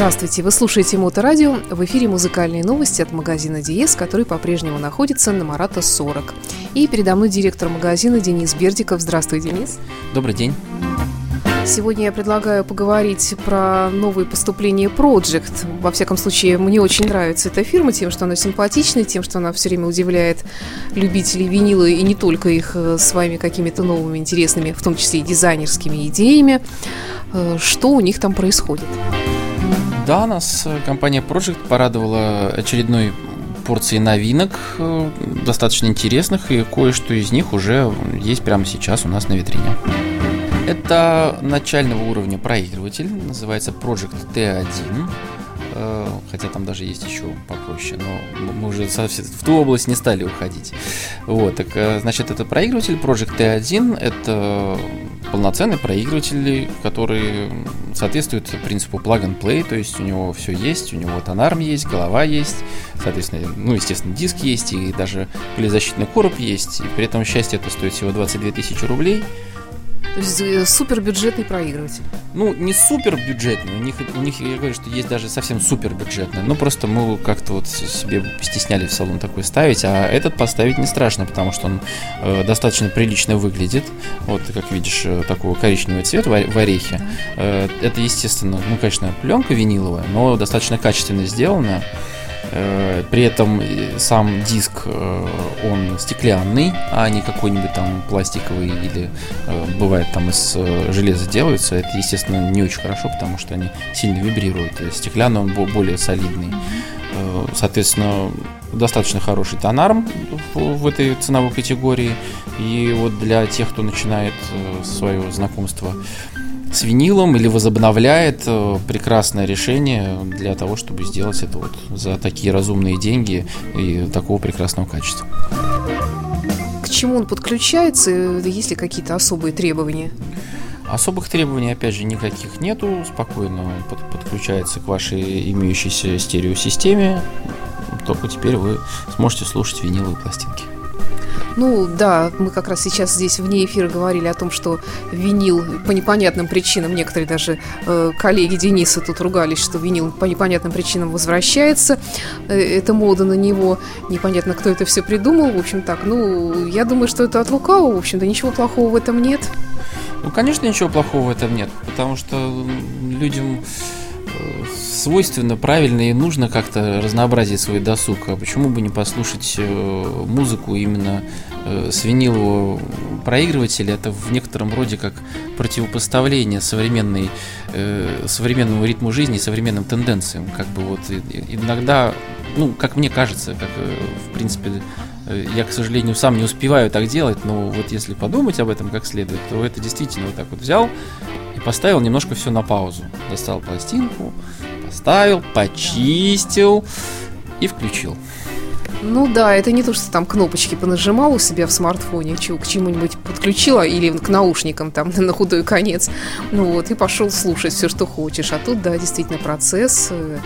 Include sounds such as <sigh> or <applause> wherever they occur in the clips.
Здравствуйте, вы слушаете Моторадио. В эфире музыкальные новости от магазина Диес, который по-прежнему находится на Марата 40. И передо мной директор магазина Денис Бердиков. Здравствуй, Денис. Добрый день. Сегодня я предлагаю поговорить про новые поступления Project. Во всяком случае, мне очень нравится эта фирма тем, что она симпатичная, тем, что она все время удивляет любителей винила и не только их э, своими какими-то новыми интересными, в том числе и дизайнерскими идеями. Э, что у них там происходит? Да, нас э, компания Project порадовала очередной порцией новинок, достаточно интересных, и кое-что из них уже есть прямо сейчас у нас на витрине. Это начального уровня проигрыватель, называется Project T1. Э, хотя там даже есть еще попроще, но мы уже совсем в ту область не стали уходить. Вот, так, э, значит, это проигрыватель Project T1, это полноценный проигрыватель, который соответствует принципу plug and play, то есть у него все есть, у него тонарм есть, голова есть, соответственно, ну, естественно, диск есть, и даже пылезащитный короб есть, и при этом счастье это стоит всего 22 тысячи рублей, то есть э, супер бюджетный проигрыватель. Ну, не супер бюджетный, у них, у них, я говорю, что есть даже совсем супер бюджетный. Но просто мы как-то вот себе стесняли в салон такой ставить, а этот поставить не страшно, потому что он э, достаточно прилично выглядит. Вот, как видишь, э, такого коричневого цвета в, в орехе. Э, это, естественно, ну, конечно, пленка виниловая, но достаточно качественно сделана. Э, при этом сам диск, э, он стеклянный, а не какой-нибудь там пластиковый или э, бывает там из железа делаются. Это, естественно, не очень хорошо, потому что они сильно вибрируют. Стеклянный он более солидный. Соответственно, достаточно хороший тонарм в этой ценовой категории. И вот для тех, кто начинает свое знакомство винилом или возобновляет э, прекрасное решение для того, чтобы сделать это вот за такие разумные деньги и такого прекрасного качества. К чему он подключается? Есть ли какие-то особые требования? Особых требований, опять же, никаких нету. Спокойно под, подключается к вашей имеющейся стереосистеме. Только теперь вы сможете слушать виниловые пластинки. Ну да, мы как раз сейчас здесь вне эфира говорили о том, что винил по непонятным причинам, некоторые даже э, коллеги Дениса тут ругались, что винил по непонятным причинам возвращается. Э, это мода на него. Непонятно, кто это все придумал. В общем так, ну, я думаю, что это от лукавого. В общем-то, ничего плохого в этом нет. Ну, конечно, ничего плохого в этом нет, потому что людям свойственно, правильно и нужно как-то разнообразить свой досуг. А почему бы не послушать э, музыку именно э, с винилового проигрывателя? Это в некотором роде как противопоставление современной, э, современному ритму жизни, современным тенденциям. Как бы вот иногда, ну, как мне кажется, как в принципе я, к сожалению, сам не успеваю так делать, но вот если подумать об этом как следует, то это действительно вот так вот взял и поставил немножко все на паузу. Достал пластинку, поставил, почистил и включил. Ну да, это не то, что там кнопочки понажимал у себя в смартфоне, к чему-нибудь подключила или к наушникам там <laughs> на худой конец. Ну вот, и пошел слушать все, что хочешь. А тут, да, действительно процесс э,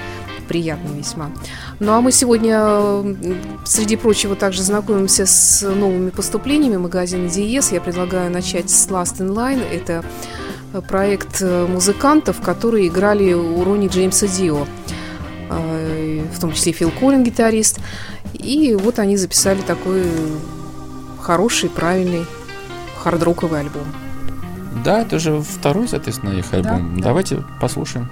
приятный весьма. Ну а мы сегодня, среди прочего, также знакомимся с новыми поступлениями магазина Диес. Я предлагаю начать с Last in Line. Это проект э, музыкантов, которые играли у Рони Джеймса Дио, э, в том числе Фил Коллин, гитарист. И вот они записали такой хороший, правильный хардроковый альбом. Да, это же второй, соответственно, их альбом. Да, Давайте да. послушаем.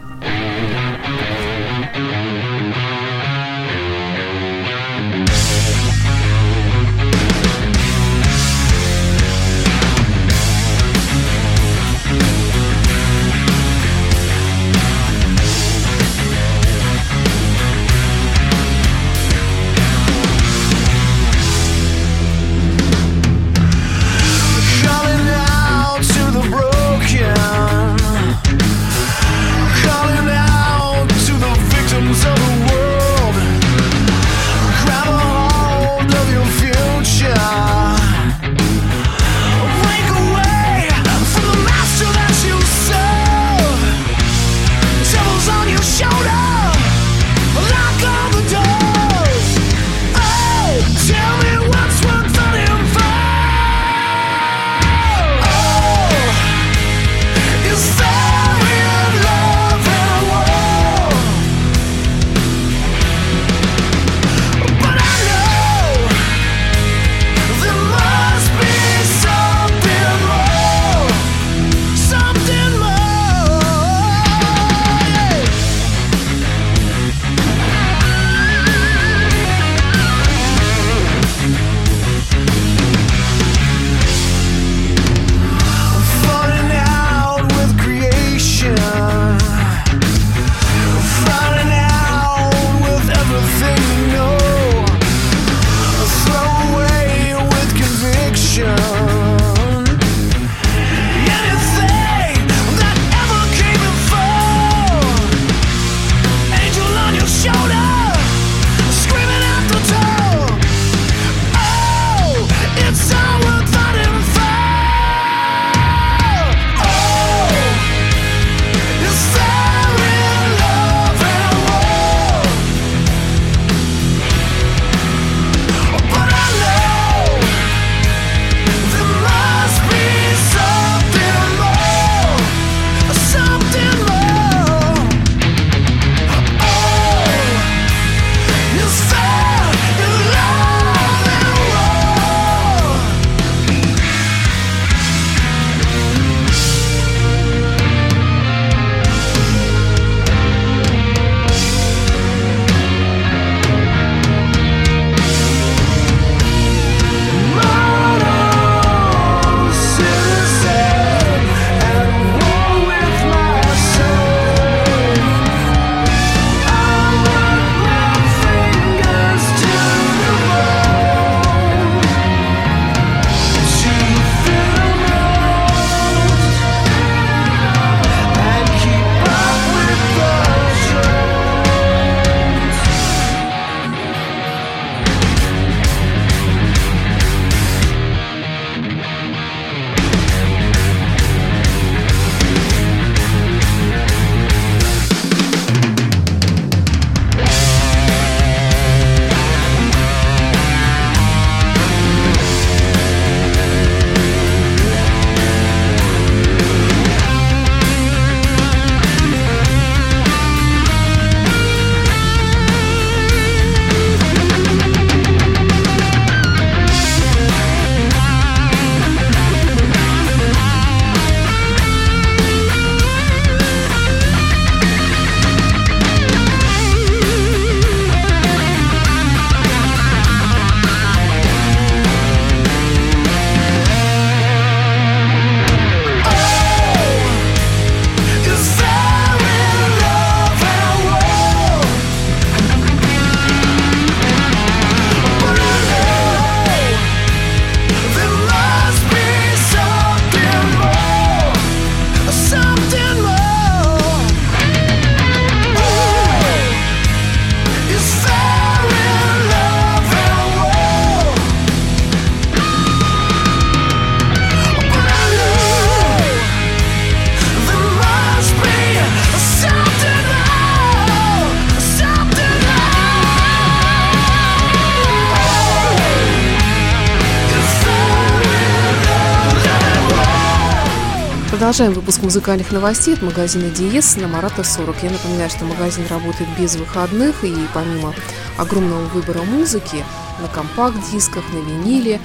Продолжаем выпуск музыкальных новостей от магазина Диес на Марата 40. Я напоминаю, что магазин работает без выходных и помимо огромного выбора музыки на компакт-дисках, на виниле,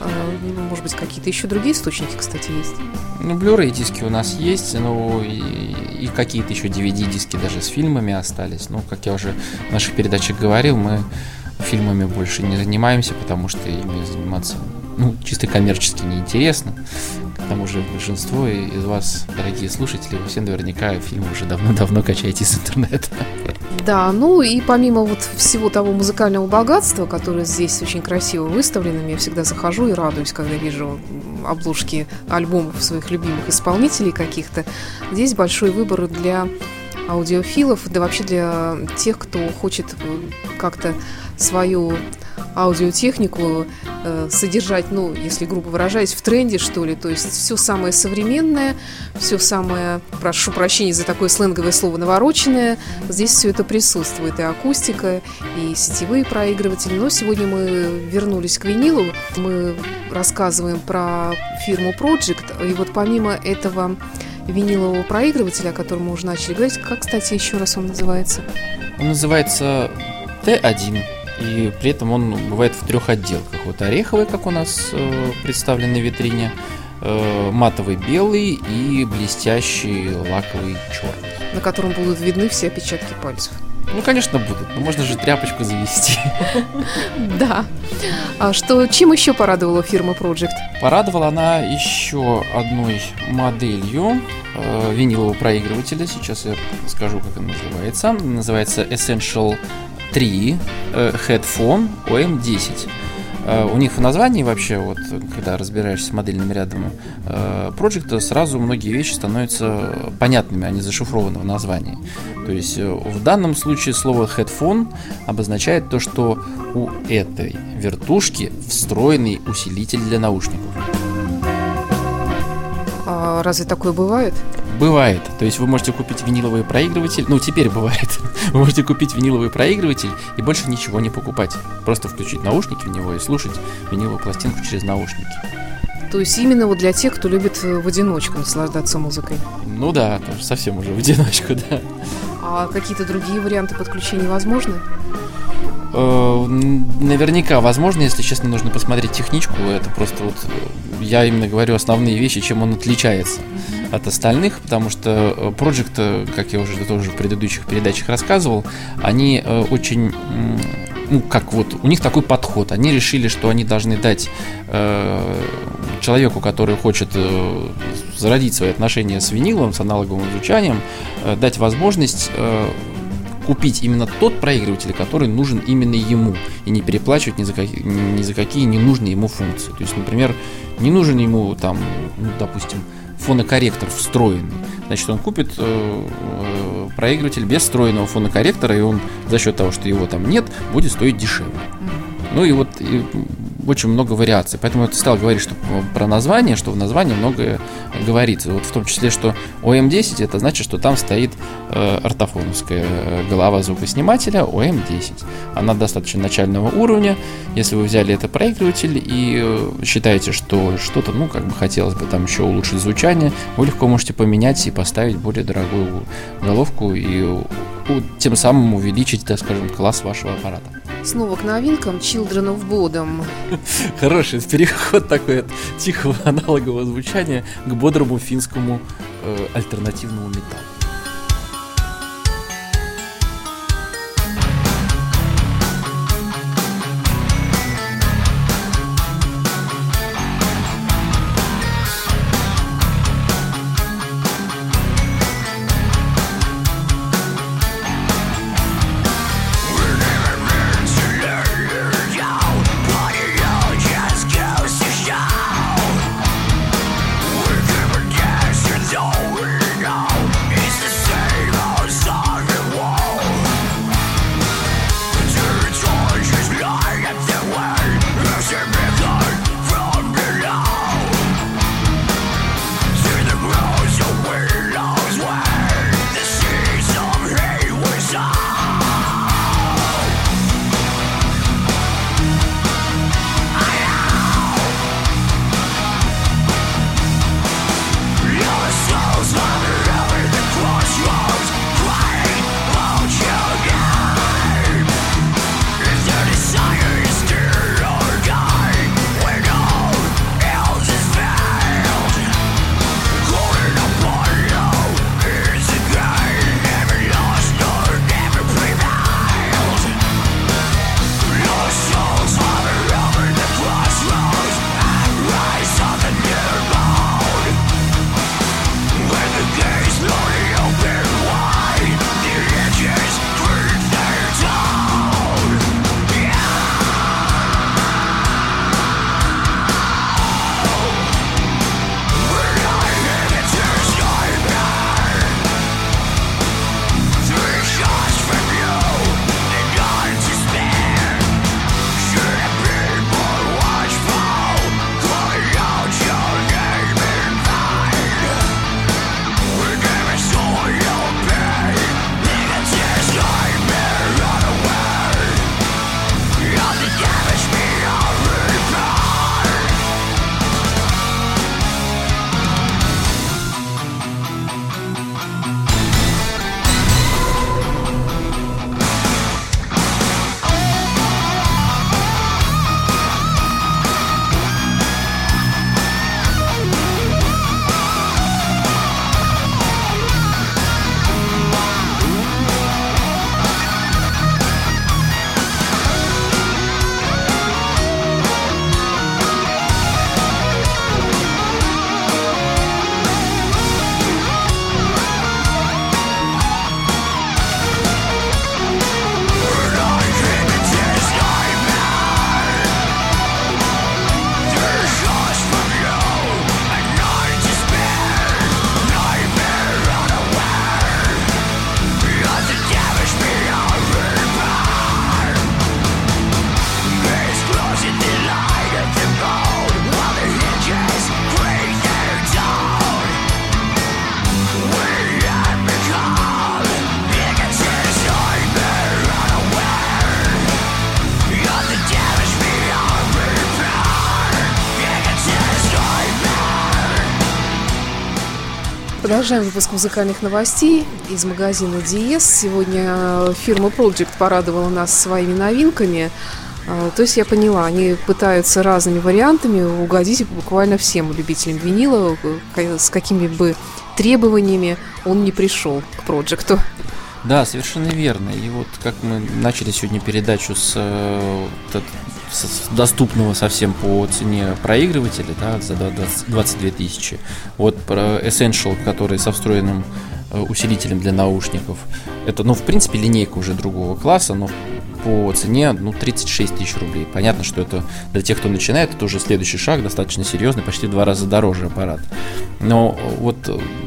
э, ну, может быть, какие-то еще другие источники, кстати, есть? Ну, Blu-ray диски у нас есть, ну и, и какие-то еще DVD-диски даже с фильмами остались. Ну, как я уже в наших передачах говорил, мы фильмами больше не занимаемся, потому что ими заниматься ну, чисто коммерчески неинтересно. К тому же большинство из вас, дорогие слушатели, вы все наверняка фильмы уже давно-давно качаете из интернета. Да, ну и помимо вот всего того музыкального богатства, которое здесь очень красиво выставлено, я всегда захожу и радуюсь, когда вижу обложки альбомов своих любимых исполнителей каких-то. Здесь большой выбор для аудиофилов, да вообще для тех, кто хочет как-то свою аудиотехнику э, содержать, ну, если грубо выражаясь, в тренде, что ли. То есть все самое современное, все самое, прошу прощения за такое сленговое слово, навороченное. Здесь все это присутствует. И акустика, и сетевые проигрыватели. Но сегодня мы вернулись к винилу. Мы рассказываем про фирму Project. И вот помимо этого винилового проигрывателя, о котором мы уже начали говорить, как, кстати, еще раз он называется? Он называется Т1. И при этом он бывает в трех отделках. Вот ореховый, как у нас э, представлен на витрине, э, матовый белый и блестящий лаковый черный. На котором будут видны все отпечатки пальцев. Ну, конечно, будут. Но можно же тряпочку завести. <laughs> Да. А что, чем еще порадовала фирма Project? Порадовала она еще одной моделью э, винилового проигрывателя. Сейчас я скажу, как он называется. Называется Essential 3 э, Headphone OM10. Э, у них в названии вообще, вот когда разбираешься с модельным рядом э, Project, сразу многие вещи становятся понятными, они зашифрованы в названии. То есть э, в данном случае слово headphone обозначает то, что у этой вертушки встроенный усилитель для наушников. А разве такое бывает? Бывает. То есть вы можете купить виниловый проигрыватель. Ну, теперь бывает. <laughs> Вы можете купить виниловый проигрыватель и больше ничего не покупать. Просто включить наушники в него и слушать виниловую пластинку через наушники. То есть именно вот для тех, кто любит э, в одиночку наслаждаться музыкой. Ну да, совсем уже в одиночку, <laughs> да. А какие-то другие варианты подключения возможны? Э, наверняка возможно, если честно, нужно посмотреть техничку. Это просто вот э, я именно говорю основные вещи, чем он отличается от остальных, потому что э, Project, как я уже тоже в предыдущих передачах рассказывал, они очень ну, как вот, у них такой подход. Они решили, что они должны дать э, человеку, который хочет э, зародить свои отношения с винилом, с аналоговым звучанием, э, дать возможность э, купить именно тот проигрыватель, который нужен именно ему, и не переплачивать ни за, какие, ни за какие ненужные ему функции. То есть, например, не нужен ему там, ну, допустим, фонокорректор встроенный. Значит, он купит э, э, проигрыватель без встроенного фонокорректора, и он за счет того, что его там нет, будет стоить дешевле. Ну и вот и очень много вариаций. Поэтому я стал говорить что про название, что в названии многое говорится. Вот в том числе, что ОМ10 это значит, что там стоит э, ортофоновская голова звукоснимателя ОМ10. Она достаточно начального уровня. Если вы взяли это проигрыватель и э, считаете, что что-то, ну, как бы хотелось бы там еще улучшить звучание, вы легко можете поменять и поставить более дорогую головку и тем самым увеличить, так скажем, класс вашего аппарата. Снова к новинкам Children of Bodom. <laughs> Хороший переход такой от тихого аналогового звучания к бодрому финскому э, альтернативному металлу. Продолжаем выпуск музыкальных новостей из магазина Диес. Сегодня фирма Project порадовала нас своими новинками. А, то есть я поняла, они пытаются разными вариантами угодить буквально всем любителям винила, с какими бы требованиями он не пришел к проекту. Да, совершенно верно. И вот как мы начали сегодня передачу с, э, доступного совсем по цене проигрывателя, да, за 22 тысячи. Вот про Essential, который со встроенным э, усилителем для наушников. Это, ну, в принципе, линейка уже другого класса, но по цене ну, 36 тысяч рублей. Понятно, что это для тех, кто начинает, это уже следующий шаг, достаточно серьезный, почти в два раза дороже аппарат. Но вот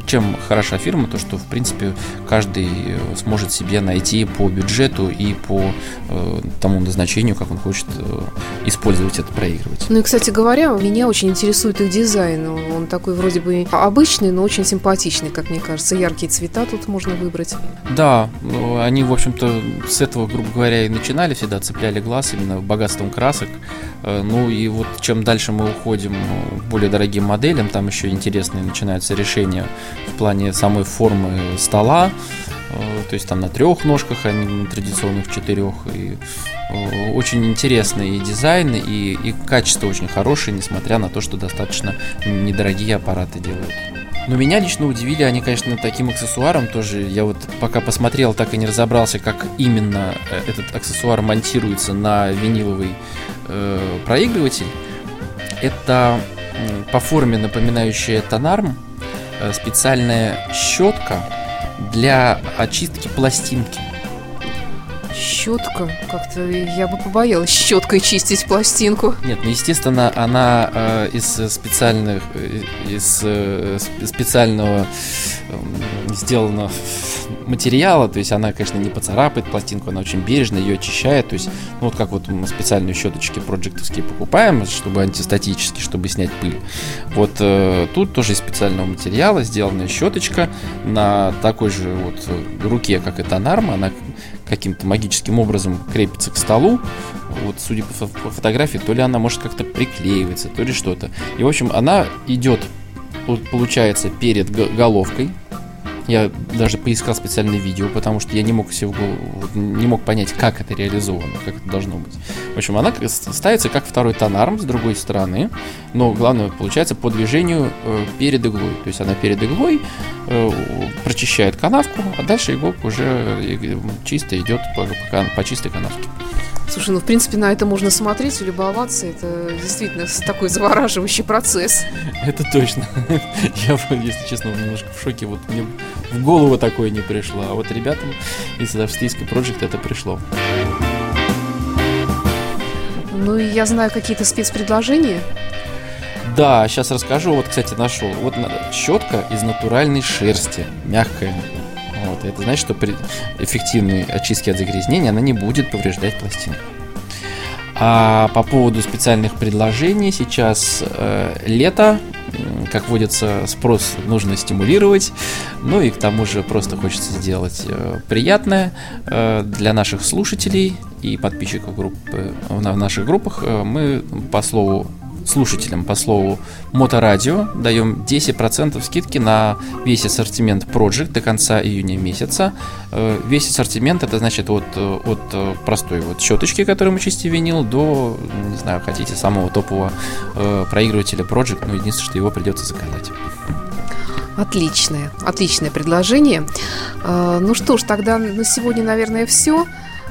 чем хороша фирма, то что в принципе каждый э, сможет себе найти по бюджету и по э, тому назначению, как он хочет э, использовать этот проигрыватель. Ну и, кстати говоря, меня очень интересует их дизайн. Он такой вроде бы обычный, но очень симпатичный, как мне кажется. Яркие цвета тут можно выбрать. Да, они, в общем-то, с этого, грубо говоря, и начинали всегда, цепляли глаз именно богатством красок. Э, ну и вот чем дальше мы уходим к более дорогим моделям, там еще интересные начинаются решения в плане самой формы стола, э, то есть там на трех ножках, а не на традиционных четырех. И э, очень интересный и дизайн, и, и качество очень хорошее, несмотря на то, что достаточно недорогие аппараты делают. Но меня лично удивили они, конечно, таким аксессуаром тоже. Я вот пока посмотрел, так и не разобрался, как именно э, этот аксессуар монтируется на виниловый э, проигрыватель. Это по форме напоминающая тонарм, э, специальная щетка для очистки пластинки щетка. Как-то я бы побоялась щеткой чистить пластинку. Нет, ну естественно, она э, из специальных, э, из э, специального э, сделана материала, то есть она, конечно, не поцарапает пластинку, она очень бережно ее очищает, то есть, ну вот как вот мы специальные щеточки проектовские покупаем, чтобы антистатически, чтобы снять пыль. Вот э, тут тоже из специального материала сделана щеточка на такой же вот руке, как и тонарма, она каким-то магическим образом крепится к столу. Вот, судя по, по фотографии, то ли она может как-то приклеиваться, то ли что-то. И, в общем, она идет, получается, перед головкой, я даже поискал специальное видео, потому что я не мог себе в голову, не мог понять, как это реализовано, как это должно быть. В общем, она ставится как второй тонарм с другой стороны, но главное получается по движению э, перед иглой. То есть она перед иглой э, прочищает канавку, а дальше иголка уже э, чисто идет по, по, по чистой канавке. Слушай, ну, в принципе, на это можно смотреть и любоваться. Это действительно такой завораживающий процесс. Это точно. <laughs> Я, если честно, немножко в шоке. Вот мне в голову такое не пришло. А вот ребятам из австрийской Project это пришло. Ну, и я знаю какие-то спецпредложения. Да, сейчас расскажу. Вот, кстати, нашел. Вот щетка из натуральной шерсти, мягкая. Вот, это значит, что при эффективной очистке от загрязнения она не будет повреждать пластинку. А по поводу специальных предложений, сейчас э, лето, как водится, спрос нужно стимулировать, ну и к тому же просто хочется сделать э, приятное э, для наших слушателей и подписчиков группы, в наших группах. Э, мы по слову слушателям по слову Моторадио даем 10% скидки на весь ассортимент Project до конца июня месяца. Э, весь ассортимент это значит от, от простой вот щеточки, которую мы чистим винил, до, не знаю, хотите самого топового э, проигрывателя Project, но единственное, что его придется заказать. Отличное, отличное предложение. Э, ну что ж, тогда на сегодня, наверное, все.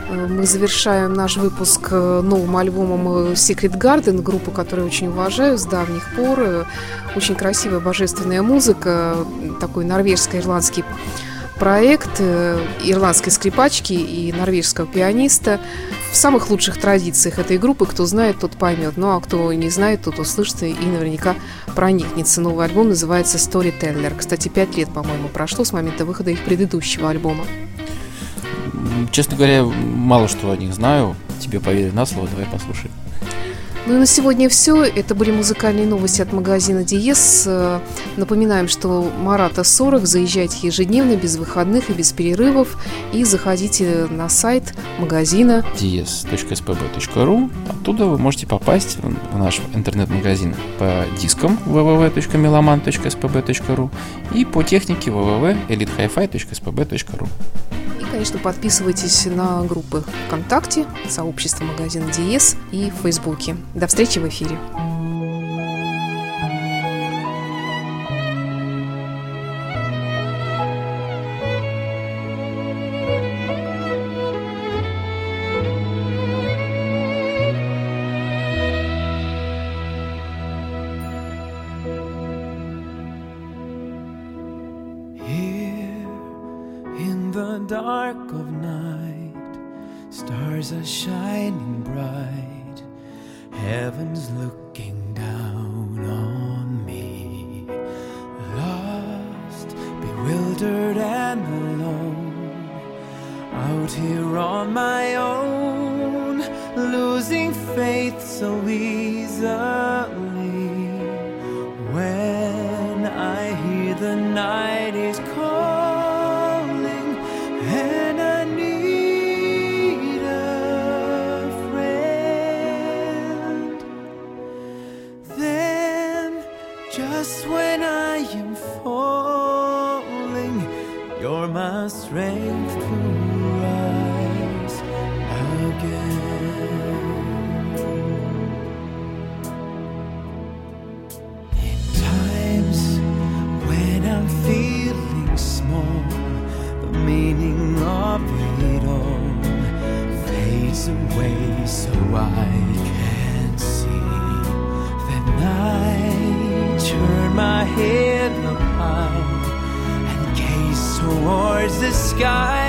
Э, мы завершаем наш выпуск э, новым альбомом э, Secret Garden, группу, которую очень уважаю с давних пор. Очень красивая божественная музыка, такой норвежско-ирландский проект ирландской скрипачки и норвежского пианиста в самых лучших традициях этой группы. Кто знает, тот поймет. Ну а кто не знает, тот услышит и наверняка проникнется. Новый альбом называется Storyteller. Кстати, пять лет, по-моему, прошло с момента выхода их предыдущего альбома. Честно говоря, мало что о них знаю. Тебе поверю на слово, давай послушаем. Ну и на сегодня все. Это были музыкальные новости от магазина Диес. Напоминаем, что Марата 40. Заезжайте ежедневно, без выходных и без перерывов. И заходите на сайт магазина dies.spb.ru. Оттуда вы можете попасть в наш интернет-магазин по дискам www.meloman.spb.ru и по технике www.elitehifi.spb.ru конечно, подписывайтесь на группы ВКонтакте, сообщество магазина Диес и в Фейсбуке. До встречи в эфире. dark of night, stars are shining bright. Just when I am falling, you're my strength to rise again. In times when I'm feeling small, the meaning of it all fades away so I can. my head up high and gaze towards the sky.